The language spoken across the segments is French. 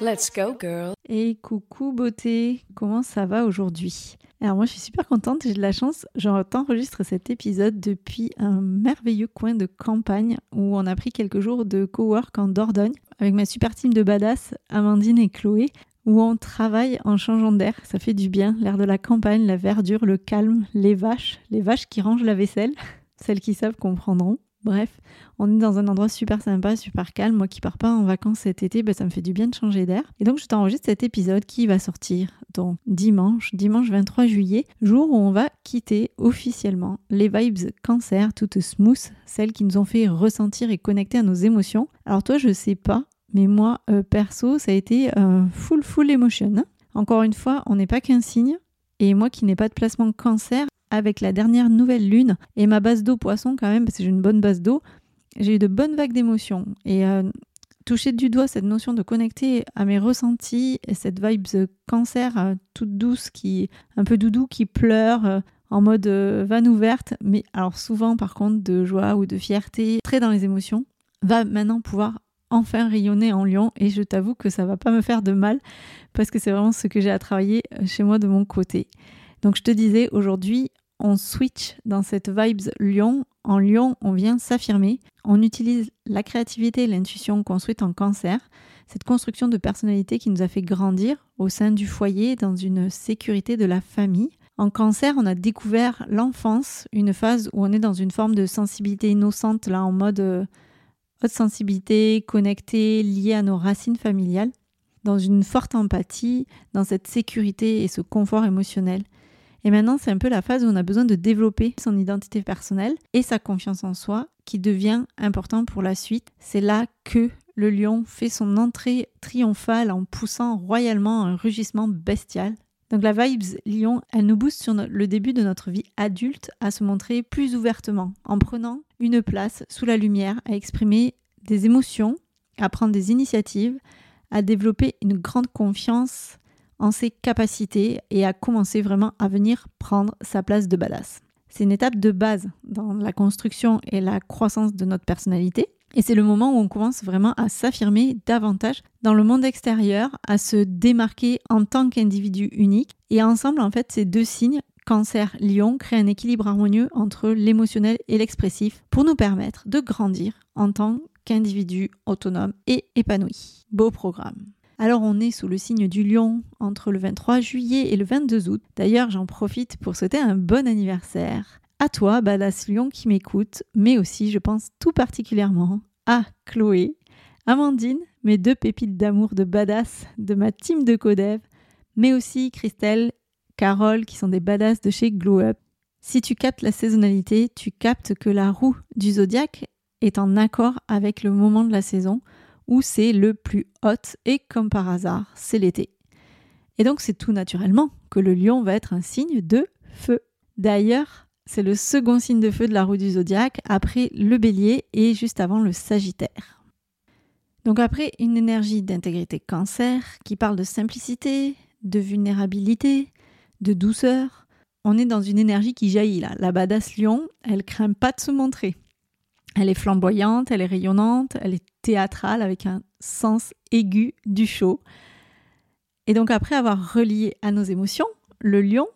Let's go, girl. Et coucou beauté, comment ça va aujourd'hui? Alors moi je suis super contente, j'ai de la chance, j'enregistre cet épisode depuis un merveilleux coin de campagne où on a pris quelques jours de co-work en Dordogne avec ma super team de badass Amandine et Chloé où on travaille en changeant d'air, ça fait du bien, l'air de la campagne, la verdure, le calme, les vaches, les vaches qui rangent la vaisselle, celles qui savent comprendront. Bref, on est dans un endroit super sympa, super calme. Moi qui pars pas en vacances cet été, ben, ça me fait du bien de changer d'air. Et donc je t'enregistre cet épisode qui va sortir donc dimanche, dimanche 23 juillet, jour où on va quitter officiellement les vibes cancer toutes smooth, celles qui nous ont fait ressentir et connecter à nos émotions. Alors toi, je sais pas, mais moi euh, perso, ça a été un full full emotion. Encore une fois, on n'est pas qu'un signe. Et moi qui n'ai pas de placement cancer, avec la dernière nouvelle lune et ma base d'eau poisson quand même, parce que j'ai une bonne base d'eau, j'ai eu de bonnes vagues d'émotions. Et euh, toucher du doigt cette notion de connecter à mes ressentis et cette vibe cancer euh, toute douce, qui un peu doudou, qui pleure euh, en mode vanne ouverte, mais alors souvent par contre de joie ou de fierté, très dans les émotions, va maintenant pouvoir enfin rayonner en lion et je t'avoue que ça va pas me faire de mal parce que c'est vraiment ce que j'ai à travailler chez moi de mon côté. Donc je te disais aujourd'hui on switch dans cette vibes lion. En lion, on vient s'affirmer. On utilise la créativité et l'intuition construite en cancer, cette construction de personnalité qui nous a fait grandir au sein du foyer, dans une sécurité de la famille. En cancer, on a découvert l'enfance, une phase où on est dans une forme de sensibilité innocente, là en mode euh, haute sensibilité, connectée, liée à nos racines familiales, dans une forte empathie, dans cette sécurité et ce confort émotionnel. Et maintenant, c'est un peu la phase où on a besoin de développer son identité personnelle et sa confiance en soi qui devient important pour la suite. C'est là que le lion fait son entrée triomphale en poussant royalement un rugissement bestial. Donc la vibes lion, elle nous booste sur le début de notre vie adulte à se montrer plus ouvertement, en prenant une place sous la lumière, à exprimer des émotions, à prendre des initiatives, à développer une grande confiance en ses capacités et à commencer vraiment à venir prendre sa place de badass. C'est une étape de base dans la construction et la croissance de notre personnalité. Et c'est le moment où on commence vraiment à s'affirmer davantage dans le monde extérieur, à se démarquer en tant qu'individu unique. Et ensemble, en fait, ces deux signes, Cancer, Lion, créent un équilibre harmonieux entre l'émotionnel et l'expressif pour nous permettre de grandir en tant qu'individu autonome et épanoui. Beau programme. Alors on est sous le signe du lion entre le 23 juillet et le 22 août. D'ailleurs j'en profite pour souhaiter un bon anniversaire à toi, badass lion qui m'écoute, mais aussi je pense tout particulièrement à Chloé, Amandine, mes deux pépites d'amour de badass de ma team de Codev, mais aussi Christelle, Carole qui sont des badass de chez Glow Up. Si tu captes la saisonnalité, tu captes que la roue du zodiaque est en accord avec le moment de la saison c'est le plus hot et comme par hasard, c'est l'été. Et donc c'est tout naturellement que le lion va être un signe de feu. D'ailleurs, c'est le second signe de feu de la roue du zodiaque après le bélier et juste avant le sagittaire. Donc après une énergie d'intégrité cancer qui parle de simplicité, de vulnérabilité, de douceur, on est dans une énergie qui jaillit là. La badass lion, elle craint pas de se montrer. Elle est flamboyante, elle est rayonnante, elle est théâtrale avec un sens aigu du show. Et donc après avoir relié à nos émotions, le lion,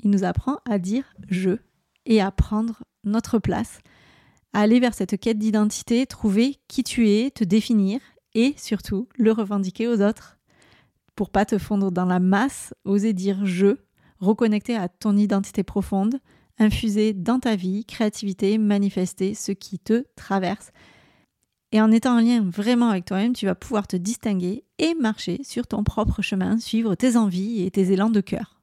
il nous apprend à dire je et à prendre notre place, à aller vers cette quête d'identité, trouver qui tu es, te définir et surtout le revendiquer aux autres pour pas te fondre dans la masse, oser dire je, reconnecter à ton identité profonde, infuser dans ta vie créativité, manifester ce qui te traverse. Et en étant en lien vraiment avec toi-même, tu vas pouvoir te distinguer et marcher sur ton propre chemin, suivre tes envies et tes élans de cœur.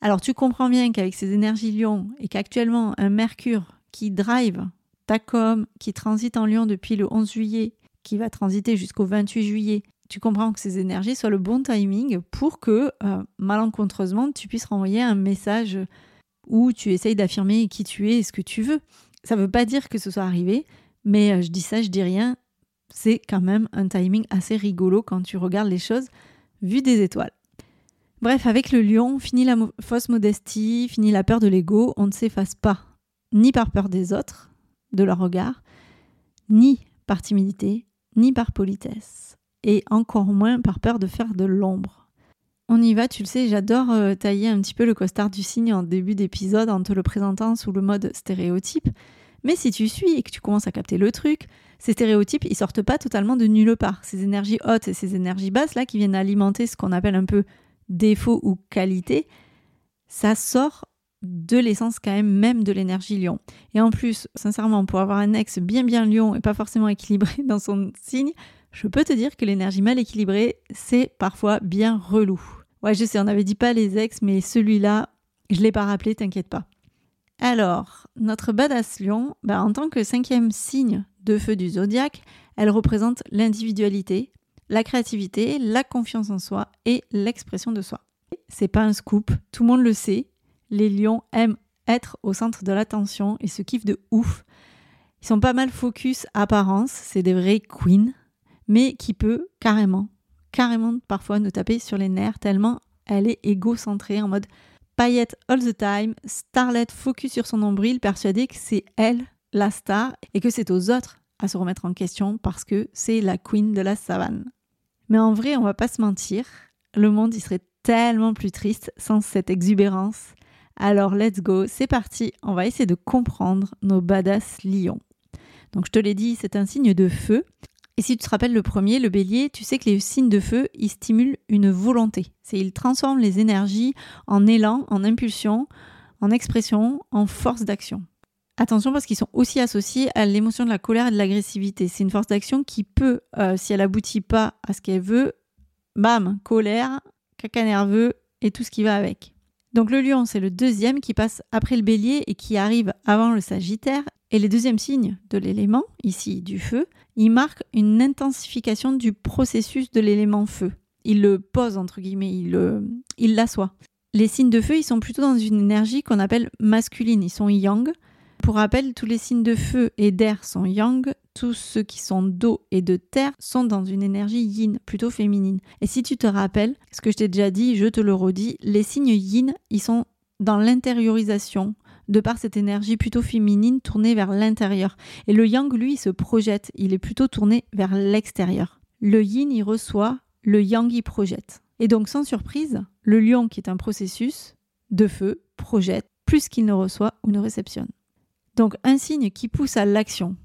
Alors tu comprends bien qu'avec ces énergies lion et qu'actuellement un Mercure qui drive ta com, qui transite en lion depuis le 11 juillet, qui va transiter jusqu'au 28 juillet, tu comprends que ces énergies soient le bon timing pour que, euh, malencontreusement, tu puisses renvoyer un message où tu essayes d'affirmer qui tu es et ce que tu veux. Ça ne veut pas dire que ce soit arrivé, mais euh, je dis ça, je dis rien. C'est quand même un timing assez rigolo quand tu regardes les choses vues des étoiles. Bref, avec le lion, fini la fausse modestie, fini la peur de l'ego, on ne s'efface pas, ni par peur des autres, de leur regard, ni par timidité, ni par politesse, et encore moins par peur de faire de l'ombre. On y va, tu le sais, j'adore euh, tailler un petit peu le costard du signe en début d'épisode en te le présentant sous le mode stéréotype. Mais si tu suis et que tu commences à capter le truc, ces stéréotypes, ils sortent pas totalement de nulle part. Ces énergies hautes et ces énergies basses là qui viennent alimenter ce qu'on appelle un peu défaut ou qualité, ça sort de l'essence quand même même de l'énergie lion. Et en plus, sincèrement, pour avoir un ex bien bien lion et pas forcément équilibré dans son signe, je peux te dire que l'énergie mal équilibrée, c'est parfois bien relou. Ouais, je sais, on n'avait dit pas les ex, mais celui-là, je l'ai pas rappelé, t'inquiète pas. Alors, notre badass lion, bah, en tant que cinquième signe de feu du zodiaque, elle représente l'individualité, la créativité, la confiance en soi et l'expression de soi. C'est pas un scoop, tout le monde le sait. Les lions aiment être au centre de l'attention et se kiffent de ouf. Ils sont pas mal focus apparence, c'est des vrais queens, mais qui peut carrément carrément parfois nous taper sur les nerfs tellement elle est égocentrée en mode paillette all the time, starlet focus sur son nombril, persuadée que c'est elle la star et que c'est aux autres à se remettre en question parce que c'est la queen de la savane. Mais en vrai, on va pas se mentir, le monde y serait tellement plus triste sans cette exubérance. Alors let's go, c'est parti, on va essayer de comprendre nos badass lions. Donc je te l'ai dit, c'est un signe de feu et si tu te rappelles le premier, le bélier, tu sais que les signes de feu, ils stimulent une volonté. C'est ils transforment les énergies en élan, en impulsion, en expression, en force d'action. Attention parce qu'ils sont aussi associés à l'émotion de la colère et de l'agressivité. C'est une force d'action qui peut, euh, si elle aboutit pas à ce qu'elle veut, bam, colère, caca nerveux et tout ce qui va avec. Donc le lion, c'est le deuxième qui passe après le bélier et qui arrive avant le sagittaire. Et les deuxièmes signes de l'élément, ici du feu, il marque une intensification du processus de l'élément feu. Il le pose, entre guillemets, il l'assoit. les signes de feu, ils sont plutôt dans une énergie qu'on appelle masculine, ils sont yang. Pour rappel, tous les signes de feu et d'air sont yang, tous ceux qui sont d'eau et de terre sont dans une énergie yin, plutôt féminine. Et si tu te rappelles, ce que je t'ai déjà dit, je te le redis, les signes yin, ils sont dans l'intériorisation, de par cette énergie plutôt féminine tournée vers l'intérieur. Et le yang, lui, se projette, il est plutôt tourné vers l'extérieur. Le yin, il reçoit, le yang, il projette. Et donc, sans surprise, le lion, qui est un processus de feu, projette plus qu'il ne reçoit ou ne réceptionne. Donc, un signe qui pousse à l'action,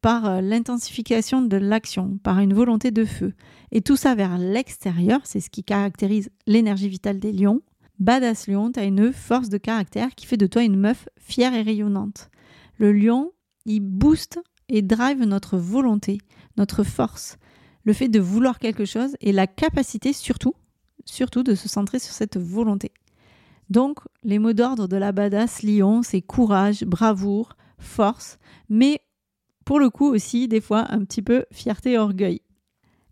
par euh, l'intensification de l'action, par une volonté de feu, et tout ça vers l'extérieur, c'est ce qui caractérise l'énergie vitale des lions, Badass lion, t'as une force de caractère qui fait de toi une meuf fière et rayonnante. Le lion, il booste et drive notre volonté, notre force, le fait de vouloir quelque chose et la capacité surtout, surtout de se centrer sur cette volonté. Donc, les mots d'ordre de la badass lion, c'est courage, bravoure, force, mais pour le coup aussi, des fois, un petit peu fierté et orgueil.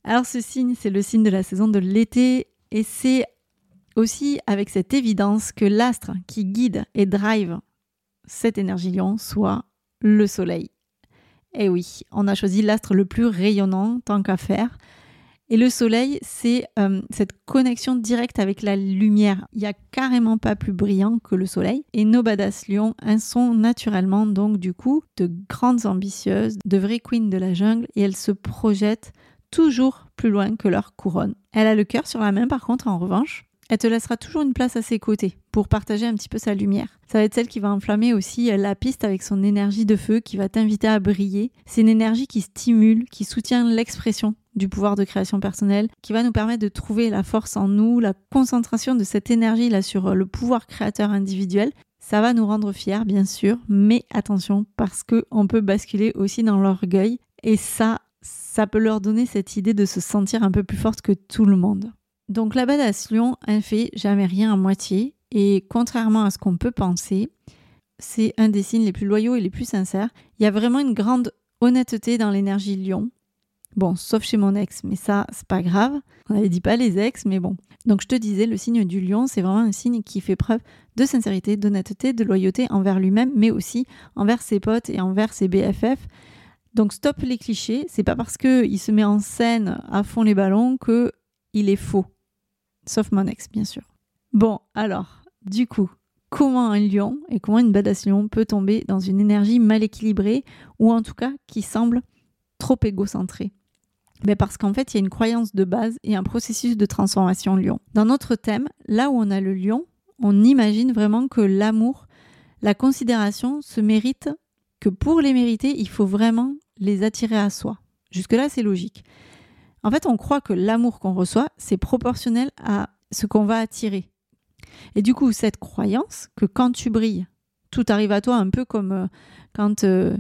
Alors, ce signe, c'est le signe de la saison de l'été et c'est aussi avec cette évidence que l'astre qui guide et drive cette énergie lion soit le soleil. Eh oui, on a choisi l'astre le plus rayonnant tant qu'à faire. Et le soleil, c'est euh, cette connexion directe avec la lumière. Il n'y a carrément pas plus brillant que le soleil. Et nos badass lions sont naturellement donc du coup de grandes ambitieuses, de vraies queens de la jungle et elles se projettent toujours plus loin que leur couronne. Elle a le cœur sur la main par contre en revanche. Elle te laissera toujours une place à ses côtés pour partager un petit peu sa lumière. Ça va être celle qui va enflammer aussi la piste avec son énergie de feu, qui va t'inviter à briller. C'est une énergie qui stimule, qui soutient l'expression du pouvoir de création personnelle, qui va nous permettre de trouver la force en nous, la concentration de cette énergie là sur le pouvoir créateur individuel. Ça va nous rendre fiers, bien sûr, mais attention parce que on peut basculer aussi dans l'orgueil et ça, ça peut leur donner cette idée de se sentir un peu plus forte que tout le monde. Donc la badass lion, elle fait jamais rien à moitié et contrairement à ce qu'on peut penser, c'est un des signes les plus loyaux et les plus sincères. Il y a vraiment une grande honnêteté dans l'énergie lion. Bon, sauf chez mon ex, mais ça, c'est pas grave. On n'avait dit pas les ex, mais bon. Donc je te disais, le signe du lion, c'est vraiment un signe qui fait preuve de sincérité, d'honnêteté, de loyauté envers lui-même, mais aussi envers ses potes et envers ses BFF. Donc stop les clichés, c'est pas parce qu'il se met en scène à fond les ballons que il est faux. Sauf mon ex, bien sûr. Bon, alors, du coup, comment un lion et comment une badass lion peut tomber dans une énergie mal équilibrée ou en tout cas qui semble trop égocentrée? Mais parce qu'en fait, il y a une croyance de base et un processus de transformation lion. Dans notre thème, là où on a le lion, on imagine vraiment que l'amour, la considération se mérite, que pour les mériter, il faut vraiment les attirer à soi. Jusque-là, c'est logique. En fait, on croit que l'amour qu'on reçoit, c'est proportionnel à ce qu'on va attirer. Et du coup, cette croyance que quand tu brilles, tout arrive à toi un peu comme euh, quand, euh,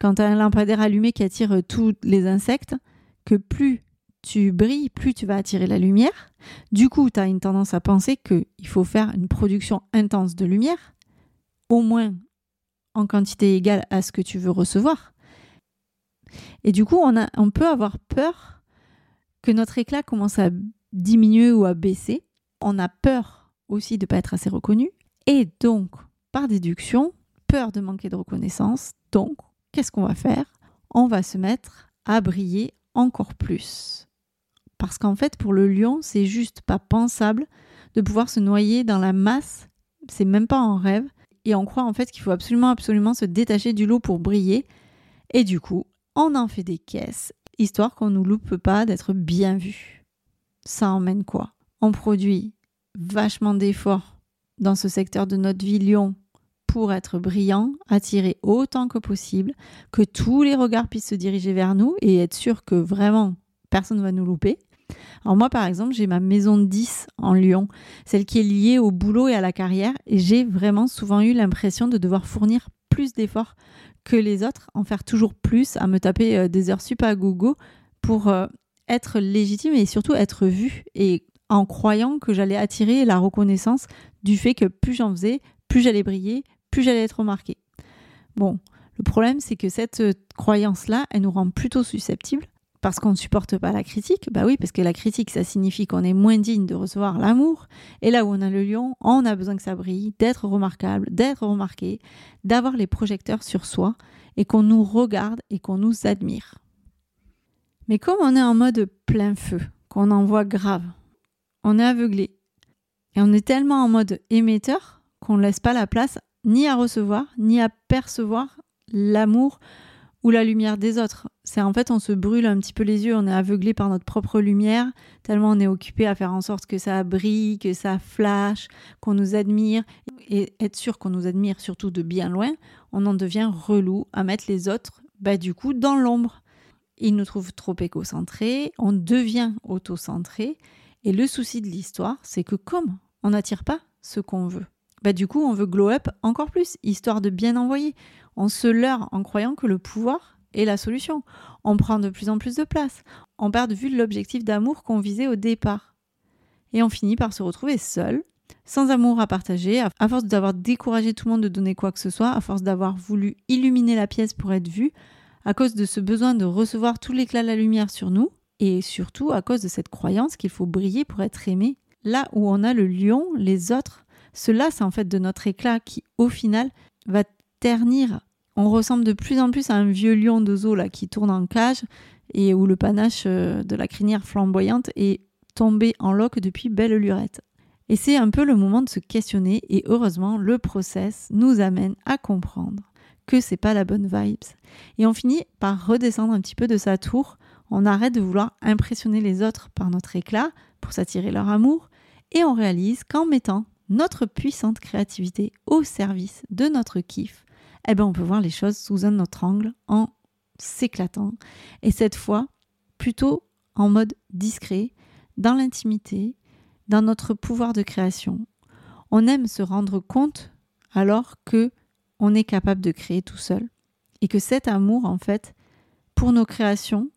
tu as un lampadaire allumé qui attire euh, tous les insectes, que plus tu brilles, plus tu vas attirer la lumière. Du coup, tu as une tendance à penser qu'il faut faire une production intense de lumière, au moins en quantité égale à ce que tu veux recevoir. Et du coup, on peut avoir peur que notre éclat commence à diminuer ou à baisser. On a peur aussi de ne pas être assez reconnu. Et donc, par déduction, peur de manquer de reconnaissance. Donc, qu'est-ce qu'on va faire? On va se mettre à briller encore plus. Parce qu'en fait, pour le lion, c'est juste pas pensable de pouvoir se noyer dans la masse. C'est même pas en rêve. Et on croit en fait qu'il faut absolument, absolument se détacher du lot pour briller. Et du coup, on en fait des caisses histoire qu'on ne nous loupe pas d'être bien vu. Ça emmène quoi? On produit vachement d'efforts dans ce secteur de notre vie Lyon pour être brillant, attirer autant que possible, que tous les regards puissent se diriger vers nous et être sûr que vraiment personne ne va nous louper. Alors moi par exemple, j'ai ma maison de 10 en Lyon, celle qui est liée au boulot et à la carrière, et j'ai vraiment souvent eu l'impression de devoir fournir plus d'efforts que les autres, en faire toujours plus, à me taper euh, des heures sup à gogo pour euh, être légitime et surtout être vue et en croyant que j'allais attirer la reconnaissance du fait que plus j'en faisais, plus j'allais briller, plus j'allais être remarquée. Bon, le problème c'est que cette euh, croyance-là, elle nous rend plutôt susceptibles parce qu'on ne supporte pas la critique Bah oui, parce que la critique, ça signifie qu'on est moins digne de recevoir l'amour. Et là où on a le lion, on a besoin que ça brille, d'être remarquable, d'être remarqué, d'avoir les projecteurs sur soi et qu'on nous regarde et qu'on nous admire. Mais comme on est en mode plein feu, qu'on envoie grave, on est aveuglé. Et on est tellement en mode émetteur qu'on ne laisse pas la place ni à recevoir, ni à percevoir l'amour ou la lumière des autres. C'est en fait on se brûle un petit peu les yeux, on est aveuglé par notre propre lumière, tellement on est occupé à faire en sorte que ça brille, que ça flash, qu'on nous admire et être sûr qu'on nous admire surtout de bien loin, on en devient relou à mettre les autres bah du coup dans l'ombre. Ils nous trouvent trop égocentrés, on devient auto-centré et le souci de l'histoire, c'est que comme on n'attire pas ce qu'on veut, bah du coup on veut glow up encore plus, histoire de bien envoyer. On se leurre en croyant que le pouvoir est la solution. On prend de plus en plus de place. On perd de vue l'objectif d'amour qu'on visait au départ. Et on finit par se retrouver seul, sans amour à partager, à force d'avoir découragé tout le monde de donner quoi que ce soit, à force d'avoir voulu illuminer la pièce pour être vu, à cause de ce besoin de recevoir tout l'éclat de la lumière sur nous, et surtout à cause de cette croyance qu'il faut briller pour être aimé. Là où on a le lion, les autres cela, c'est en fait de notre éclat qui, au final, va ternir. On ressemble de plus en plus à un vieux lion de zoo là, qui tourne en cage et où le panache euh, de la crinière flamboyante est tombé en loque depuis belle lurette. Et c'est un peu le moment de se questionner et heureusement le process nous amène à comprendre que c'est pas la bonne vibes. Et on finit par redescendre un petit peu de sa tour, on arrête de vouloir impressionner les autres par notre éclat pour s'attirer leur amour et on réalise qu'en mettant notre puissante créativité au service de notre kiff, eh ben on peut voir les choses sous un autre angle en s'éclatant et cette fois plutôt en mode discret, dans l'intimité, dans notre pouvoir de création. On aime se rendre compte alors que on est capable de créer tout seul et que cet amour en fait pour nos créations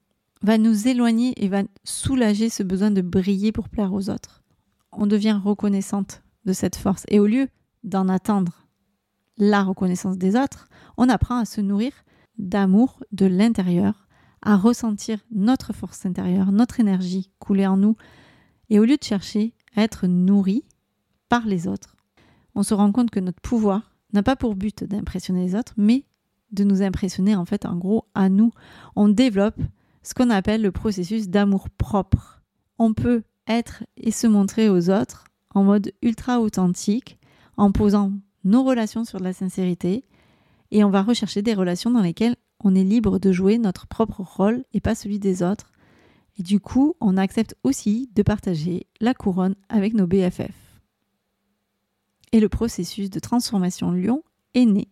va nous éloigner et va soulager ce besoin de briller pour plaire aux autres. On devient reconnaissante de cette force et au lieu d'en attendre la reconnaissance des autres, on apprend à se nourrir d'amour de l'intérieur, à ressentir notre force intérieure, notre énergie couler en nous et au lieu de chercher à être nourri par les autres, on se rend compte que notre pouvoir n'a pas pour but d'impressionner les autres, mais de nous impressionner en fait en gros à nous. On développe ce qu'on appelle le processus d'amour propre. On peut être et se montrer aux autres en mode ultra authentique, en posant nos relations sur de la sincérité, et on va rechercher des relations dans lesquelles on est libre de jouer notre propre rôle et pas celui des autres. Et du coup, on accepte aussi de partager la couronne avec nos BFF. Et le processus de transformation lion est né.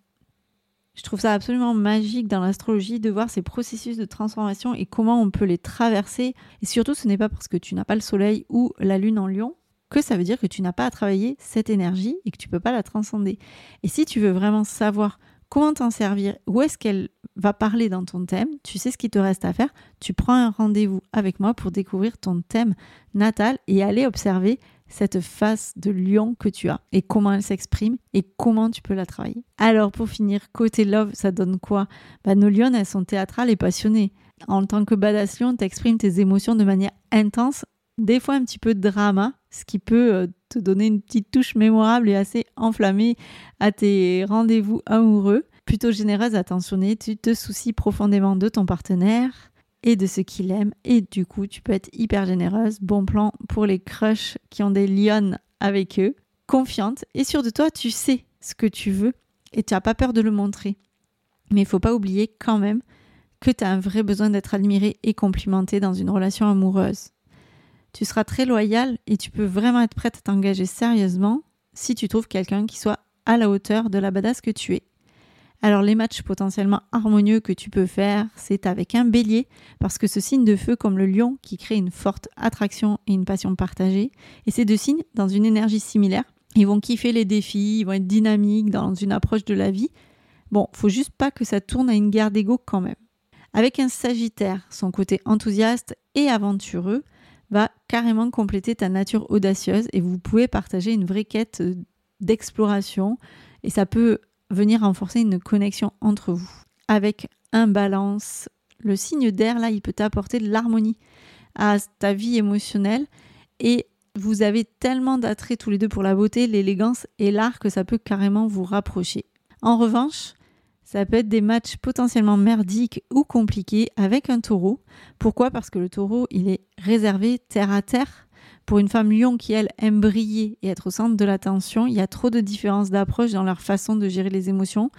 Je trouve ça absolument magique dans l'astrologie de voir ces processus de transformation et comment on peut les traverser. Et surtout, ce n'est pas parce que tu n'as pas le soleil ou la lune en lion que ça veut dire que tu n'as pas à travailler cette énergie et que tu ne peux pas la transcender. Et si tu veux vraiment savoir comment t'en servir, où est-ce qu'elle va parler dans ton thème, tu sais ce qu'il te reste à faire, tu prends un rendez-vous avec moi pour découvrir ton thème natal et aller observer cette face de lion que tu as et comment elle s'exprime et comment tu peux la travailler. Alors pour finir, côté love, ça donne quoi? Bah, Nos lions, elles sont théâtrales et passionnées. En tant que badass lion, t'exprimes tes émotions de manière intense, des fois un petit peu de drama, ce qui peut euh, te donner une petite touche mémorable et assez enflammée à tes rendez-vous amoureux. Plutôt généreuse, attentionnée, tu te soucies profondément de ton partenaire et de ce qu'il aime et du coup tu peux être hyper généreuse. Bon plan pour les crushs qui ont des lions avec eux. Confiante et sûre de toi, tu sais ce que tu veux et tu n'as pas peur de le montrer. Mais il faut pas oublier quand même que tu as un vrai besoin d'être admiré et complimenté dans une relation amoureuse tu seras très loyal et tu peux vraiment être prête à t'engager sérieusement si tu trouves quelqu'un qui soit à la hauteur de la badass que tu es. Alors les matchs potentiellement harmonieux que tu peux faire, c'est avec un bélier, parce que ce signe de feu comme le lion qui crée une forte attraction et une passion partagée, et ces deux signes, dans une énergie similaire, ils vont kiffer les défis, ils vont être dynamiques dans une approche de la vie. Bon, faut juste pas que ça tourne à une guerre d'ego quand même. Avec un sagittaire, son côté enthousiaste et aventureux, va carrément compléter ta nature audacieuse et vous pouvez partager une vraie quête euh, d'exploration et ça peut venir renforcer une connexion entre vous. Avec un balance, le signe d'air là, il peut t'apporter de l'harmonie à ta vie émotionnelle et vous avez tellement d'attrait tous les deux pour la beauté, l'élégance et l'art que ça peut carrément vous rapprocher. En revanche, ça peut être des matchs potentiellement merdiques ou compliqués avec un taureau. Pourquoi? Parce que le taureau, il est réservé terre à terre. Pour une femme lion qui, elle, aime briller et être au centre de l'attention, il y a trop de différences d'approche dans leur façon de gérer les émotions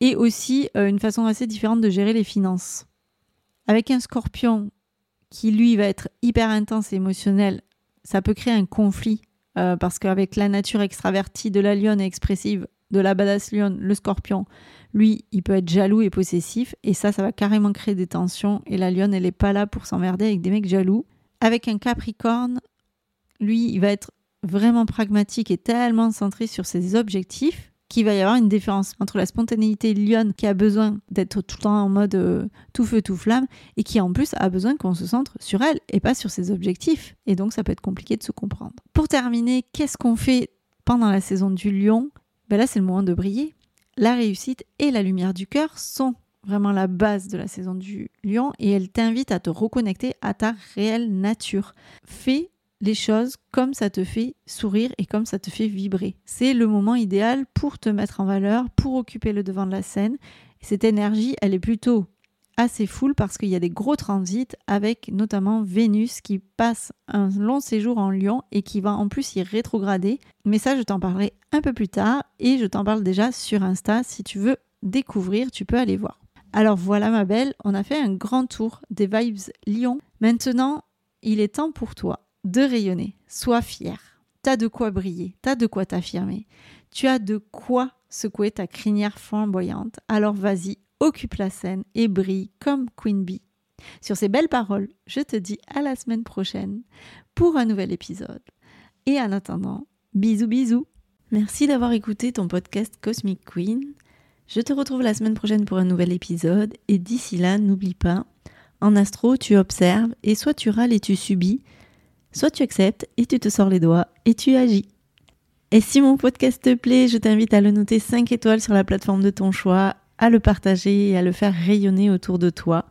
et aussi euh, une façon assez différente de gérer les finances. Avec un scorpion qui, lui, va être hyper intense et émotionnel, ça peut créer un conflit euh, parce qu'avec la nature extravertie de la lionne expressive de la badass lionne, le scorpion, lui, il peut être jaloux et possessif, et ça, ça va carrément créer des tensions, et la lionne, elle n'est pas là pour s'emmerder avec des mecs jaloux. Avec un capricorne, lui, il va être vraiment pragmatique et tellement centré sur ses objectifs qu'il va y avoir une différence entre la spontanéité lionne qui a besoin d'être tout le temps en mode euh, tout feu tout flamme et qui en plus a besoin qu'on se centre sur elle et pas sur ses objectifs et donc ça peut être compliqué de se comprendre. Pour terminer, qu'est-ce qu'on fait pendant la saison du lion? Ben Là c'est le moment de briller la réussite et la lumière du cœur sont vraiment la base de la saison du lion et elle t'invite à te reconnecter à ta réelle nature. Fais les choses comme ça te fait sourire et comme ça te fait vibrer. C'est le moment idéal pour te mettre en valeur, pour occuper le devant de la scène. Cette énergie, elle est plutôt assez full parce qu'il y a des gros transits avec notamment Vénus qui passe un long séjour en Lion et qui va en plus y rétrograder. Mais ça, je t'en parlerai un peu plus tard et je t'en parle déjà sur Insta. Si tu veux découvrir, tu peux aller voir. Alors voilà ma belle, on a fait un grand tour des vibes Lion. Maintenant, il est temps pour toi de rayonner. Sois fier. T'as de quoi briller, t'as de quoi t'affirmer. Tu as de quoi secouer ta crinière flamboyante. Alors vas-y, occupe la scène et brille comme Queen Bee. Sur ces belles paroles, je te dis à la semaine prochaine pour un nouvel épisode. Et en attendant, bisous bisous. Merci d'avoir écouté ton podcast Cosmic Queen. Je te retrouve la semaine prochaine pour un nouvel épisode et d'ici là, n'oublie pas, en astro, tu observes et soit tu râles et tu subis, soit tu acceptes et tu te sors les doigts et tu agis. Et si mon podcast te plaît, je t'invite à le noter 5 étoiles sur la plateforme de ton choix, à le partager et à le faire rayonner autour de toi.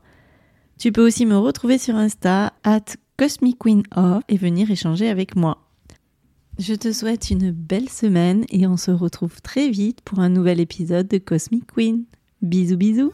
Tu peux aussi me retrouver sur Insta, at Cosmic Queen of, et venir échanger avec moi. Je te souhaite une belle semaine et on se retrouve très vite pour un nouvel épisode de Cosmic Queen. Bisous bisous